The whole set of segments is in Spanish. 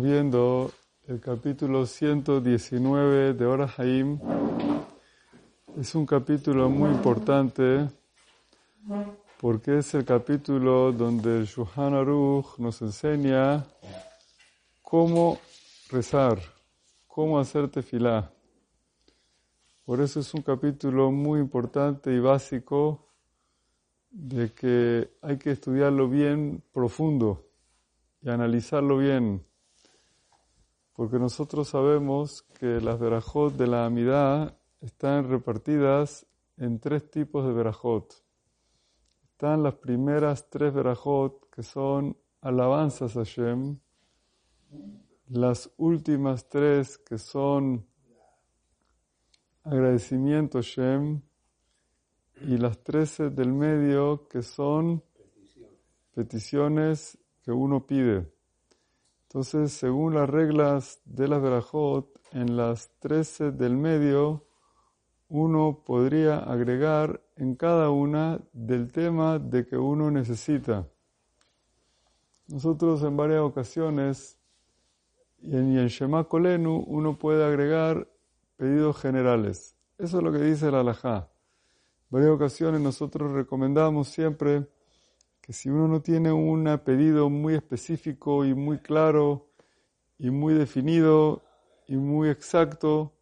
viendo el capítulo 119 de Ora Haim. Es un capítulo muy importante porque es el capítulo donde el Shuhan Aruch nos enseña cómo rezar, cómo hacer tefilá. Por eso es un capítulo muy importante y básico de que hay que estudiarlo bien profundo y analizarlo bien. Porque nosotros sabemos que las verajot de la amidad están repartidas en tres tipos de verajot. Están las primeras tres verajot que son alabanzas a Hashem, las últimas tres que son agradecimiento a y las trece del medio que son peticiones que uno pide. Entonces, según las reglas de la Berajot, en las trece del medio, uno podría agregar en cada una del tema de que uno necesita. Nosotros en varias ocasiones, y en, y Shema Kolenu, uno puede agregar pedidos generales. Eso es lo que dice la Alajá. En varias ocasiones nosotros recomendamos siempre que si uno no tiene un pedido muy específico y muy claro y muy definido y muy exacto,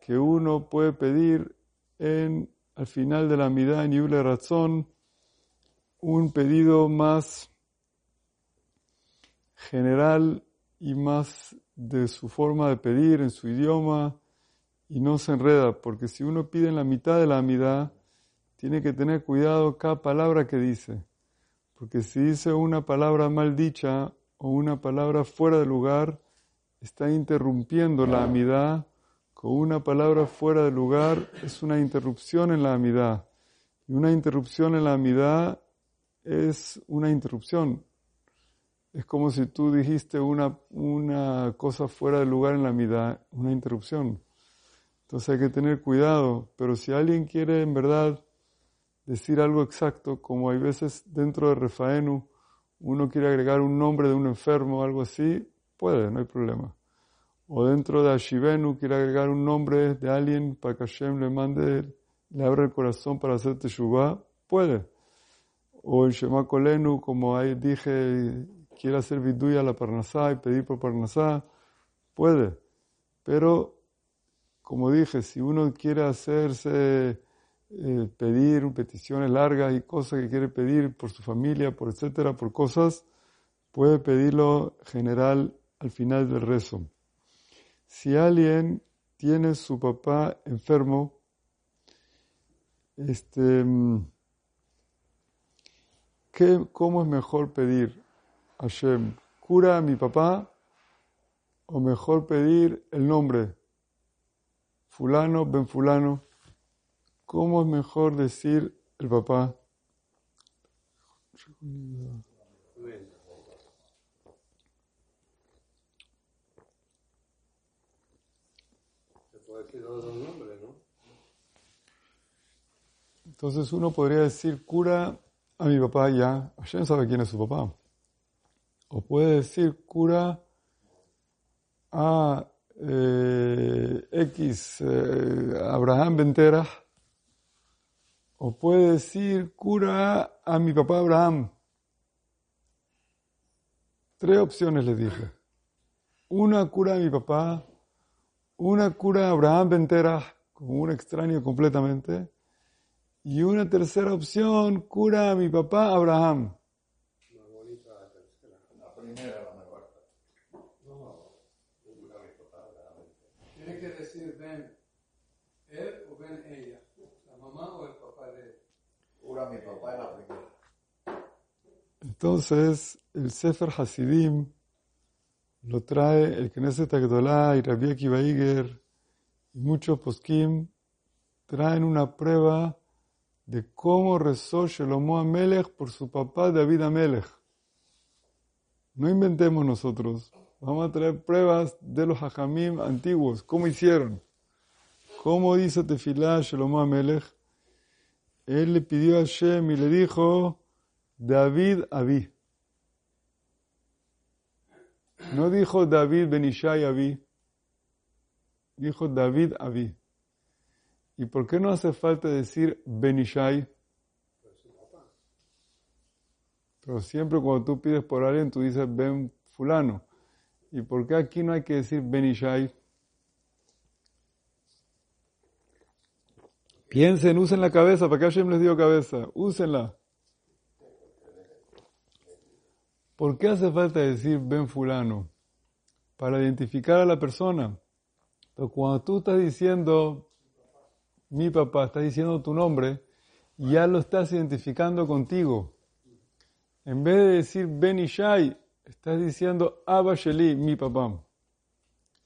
que uno puede pedir en al final de la mitad en Yule Razón un pedido más general y más de su forma de pedir en su idioma y no se enreda, porque si uno pide en la mitad de la amidad, tiene que tener cuidado cada palabra que dice, porque si dice una palabra mal dicha o una palabra fuera de lugar, está interrumpiendo la amidad, con una palabra fuera de lugar es una interrupción en la amidad, y una interrupción en la amidad es una interrupción. Es como si tú dijiste una, una cosa fuera de lugar en la amidad, una interrupción. Entonces hay que tener cuidado, pero si alguien quiere en verdad decir algo exacto, como hay veces dentro de Refaenu uno quiere agregar un nombre de un enfermo o algo así, puede, no hay problema. O dentro de Ashivenu quiere agregar un nombre de alguien para que Hashem le mande, le abra el corazón para hacer Teshuvah, puede. O en Shema Kolenu, como ahí dije, quiere hacer viduya a la Parnasá y pedir por Parnasá, puede. Pero como dije, si uno quiere hacerse, eh, pedir peticiones largas y cosas que quiere pedir por su familia, por etcétera, por cosas, puede pedirlo general al final del rezo. Si alguien tiene su papá enfermo, este, ¿qué, ¿cómo es mejor pedir? Hashem, ¿cura a mi papá? ¿O mejor pedir el nombre? fulano, ben fulano, ¿cómo es mejor decir el papá? Entonces uno podría decir, cura a mi papá ya, Hashem sabe quién es su papá. O puede decir, cura a eh, X eh, Abraham Ventera, o puede decir cura a mi papá Abraham. Tres opciones le dije. Una cura a mi papá, una cura a Abraham Ventera, como un extraño completamente, y una tercera opción, cura a mi papá Abraham. La primera la mejor. Tiene que decir ven él o ven ella, la mamá o el papá de él. Cura mi papá en la primera. Entonces, el Sefer Hasidim lo trae el Knesset Agdolá y Rabbi Akiva Iger y muchos poskim traen una prueba de cómo rezó Shelomo Amelech por su papá David Amelech. No inventemos nosotros. Vamos a traer pruebas de los hajamim antiguos. ¿Cómo hicieron? ¿Cómo hizo Tefilá Shelomo Amelech? Él le pidió a Hashem y le dijo, David Abí. No dijo David Benishai Avi, dijo David Avi. ¿Y por qué no hace falta decir Benishai? Pero siempre cuando tú pides por alguien, tú dices Ben fulano. ¿Y por qué aquí no hay que decir Benishai? Piensen, usen la cabeza, ¿para qué Hashem les dio cabeza? Úsenla. ¿Por qué hace falta decir Ben fulano? Para identificar a la persona. Pero cuando tú estás diciendo mi papá, estás diciendo tu nombre, ya lo estás identificando contigo. En vez de decir Ben Ishai, estás diciendo Abba Sheli, mi papá.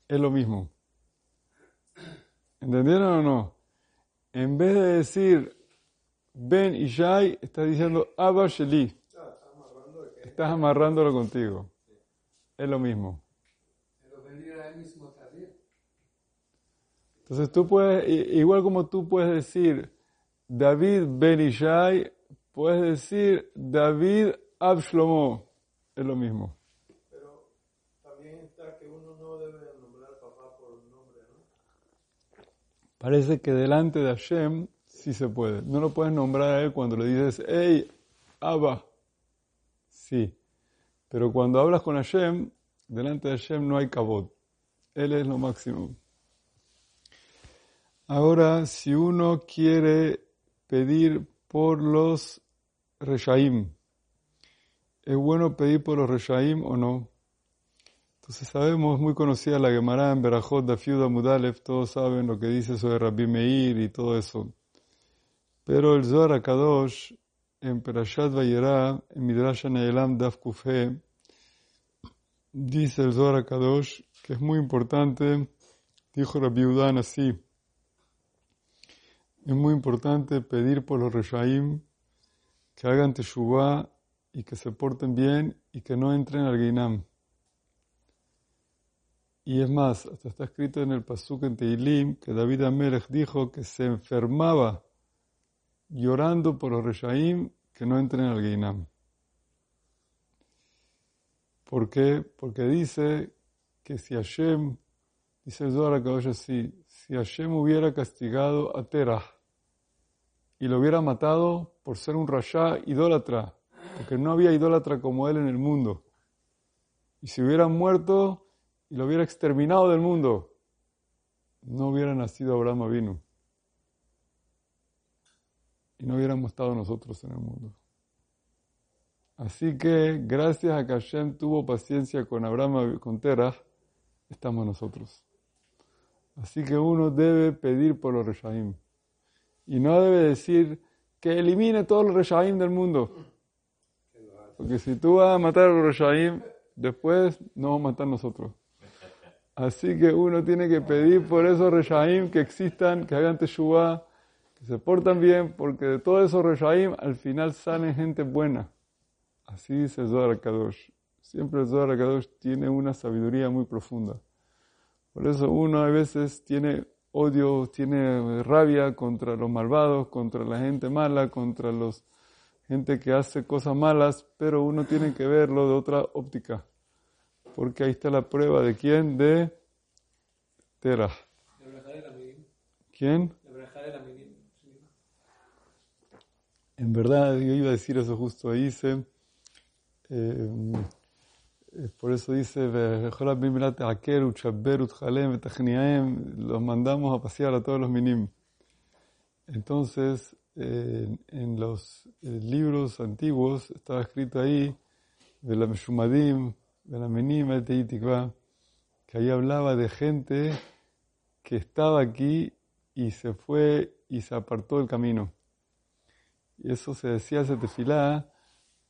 Es lo mismo. ¿Entendieron o no? En vez de decir Ben Ishai, estás diciendo Abba Sheli. Estás amarrándolo contigo. Es lo mismo. Entonces tú puedes, igual como tú puedes decir David Ben Ishai, puedes decir David Abshlomo. Es lo mismo. Pero también está que uno no debe nombrar al papá por nombre, ¿no? Parece que delante de Hashem sí se puede. No lo puedes nombrar a él cuando le dices, hey, Abba. Sí. Pero cuando hablas con Hashem, delante de Hashem no hay kabod. Él es lo máximo. Ahora, si uno quiere pedir por los Reshaim, ¿es bueno pedir por los Reshaim o no? Entonces sabemos, muy conocida la Gemara en Berajot Dafiuda Mudalev, todos saben lo que dice sobre Rabbi Meir y todo eso. Pero el Zohar HaKadosh, en Perashat Vayera, en Midrash Ne'elam Daf Kufhe, dice el Zohar HaKadosh que es muy importante, dijo Rabbi Udan así, es muy importante pedir por los Reshaim que hagan Teshuvah y que se porten bien y que no entren al Geinam. Y es más, hasta está escrito en el Pasuk en Teilim que David Amelech dijo que se enfermaba llorando por los Reshaim que no entren al Geinam. ¿Por qué? Porque dice que si Hashem, dice el Zohar HaKadosh así, si Hashem hubiera castigado a Terah y lo hubiera matado por ser un rasha idólatra, porque no había idólatra como él en el mundo, y si hubiera muerto y lo hubiera exterminado del mundo, no hubiera nacido Abraham Avinu. Y no hubiéramos estado nosotros en el mundo. Así que, gracias a que Hashem tuvo paciencia con Abraham, con Terah, estamos nosotros. Así que uno debe pedir por los Reshaim. Y no debe decir que elimine todos los Reshaim del mundo. Porque si tú vas a matar a los Reshaim, después nos vamos a matar nosotros. Así que uno tiene que pedir por esos Reshaim que existan, que hagan Teshuvah, que se portan bien, porque de todos esos Reshaim al final salen gente buena. Así dice el Zohar Kadosh. Siempre el Zohar Kadosh tiene una sabiduría muy profunda. Por eso uno a veces tiene odio, tiene rabia contra los malvados, contra la gente mala, contra los gente que hace cosas malas, pero uno tiene que verlo de otra óptica. Porque ahí está la prueba de quién, de Terah. Midim. ¿Quién? La braja de la Midim. En verdad, yo iba a decir eso justo ahí, dice, eh, eh, por eso dice, los mandamos a pasear a todos los minim. Entonces, eh, en los eh, libros antiguos estaba escrito ahí, de la Meshumadim, de la Menim, que ahí hablaba de gente que estaba aquí y se fue y se apartó del camino. Y eso se decía ese tefilá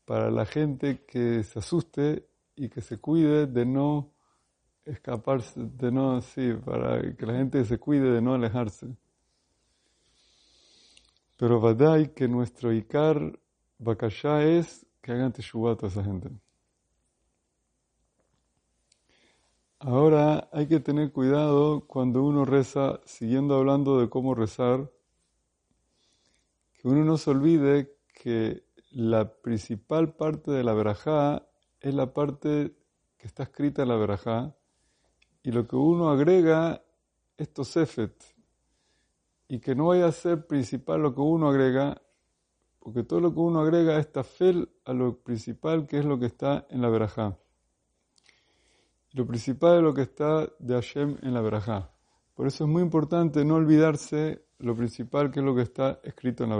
para la gente que se asuste y que se cuide de no escaparse, de no, sí, para que la gente se cuide de no alejarse. Pero Vadai que nuestro Ikar Bakashá es que hagan Teshuvah a esa gente. Ahora hay que tener cuidado cuando uno reza, siguiendo hablando de cómo rezar, que uno no se olvide que la principal parte de la verajá es la parte que está escrita en la verajá y lo que uno agrega es tosefet y que no vaya a ser principal lo que uno agrega porque todo lo que uno agrega es tafel a lo principal que es lo que está en la verajá. Lo principal es lo que está de Hashem en la verajá. Por eso es muy importante no olvidarse lo principal que es lo que está escrito en la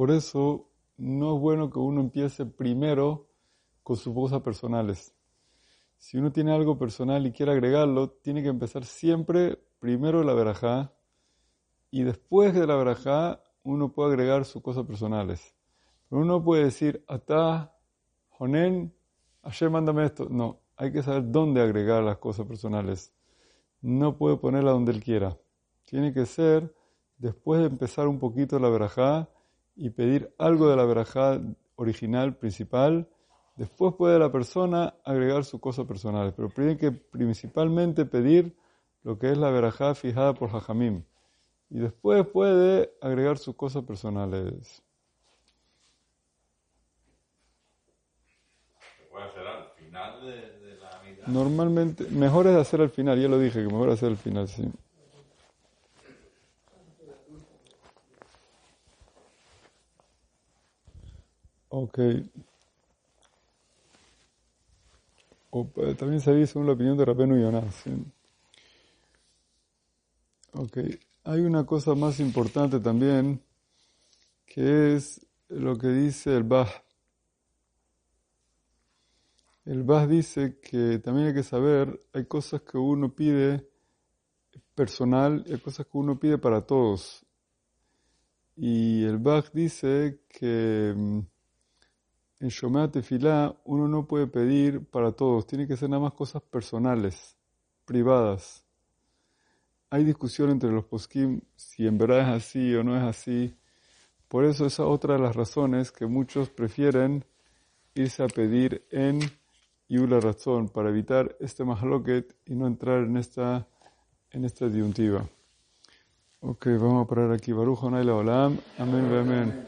Por eso no es bueno que uno empiece primero con sus cosas personales. Si uno tiene algo personal y quiere agregarlo, tiene que empezar siempre primero la verajá y después de la verajá uno puede agregar sus cosas personales. Pero uno puede decir, atá, jonen, ayer mándame esto. No, hay que saber dónde agregar las cosas personales. No puede ponerla donde él quiera. Tiene que ser después de empezar un poquito la verajá y pedir algo de la verajá original, principal. Después puede la persona agregar sus cosas personales, pero tiene que principalmente pedir lo que es la verajá fijada por Jajamim. Y después puede agregar sus cosas personales. ¿Se puede hacer al final de, de la mitad? Normalmente, mejor es hacer al final, ya lo dije, que mejor es hacer al final, sí. Ok. Eh, también se dice según la opinión de Rabenu Yonás. Ok. Hay una cosa más importante también, que es lo que dice el Bach. El Bach dice que también hay que saber, hay cosas que uno pide personal hay cosas que uno pide para todos. Y el Bach dice que mm, en Shomea Tefilá uno no puede pedir para todos, tiene que ser nada más cosas personales, privadas. Hay discusión entre los poskim si en verdad es así o no es así. Por eso esa es otra de las razones que muchos prefieren irse a pedir en Yula Razón para evitar este mahaloket y no entrar en esta, en esta disyuntiva. Ok, vamos a parar aquí. Baruch Olam. Amén, amén.